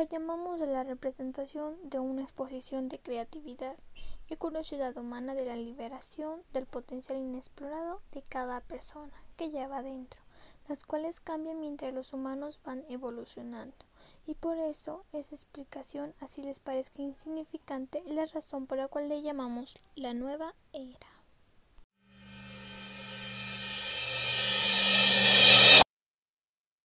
La llamamos la representación de una exposición de creatividad y curiosidad humana de la liberación del potencial inexplorado de cada persona que lleva dentro, las cuales cambian mientras los humanos van evolucionando. Y por eso esa explicación, así les parezca insignificante, es la razón por la cual le llamamos la nueva era.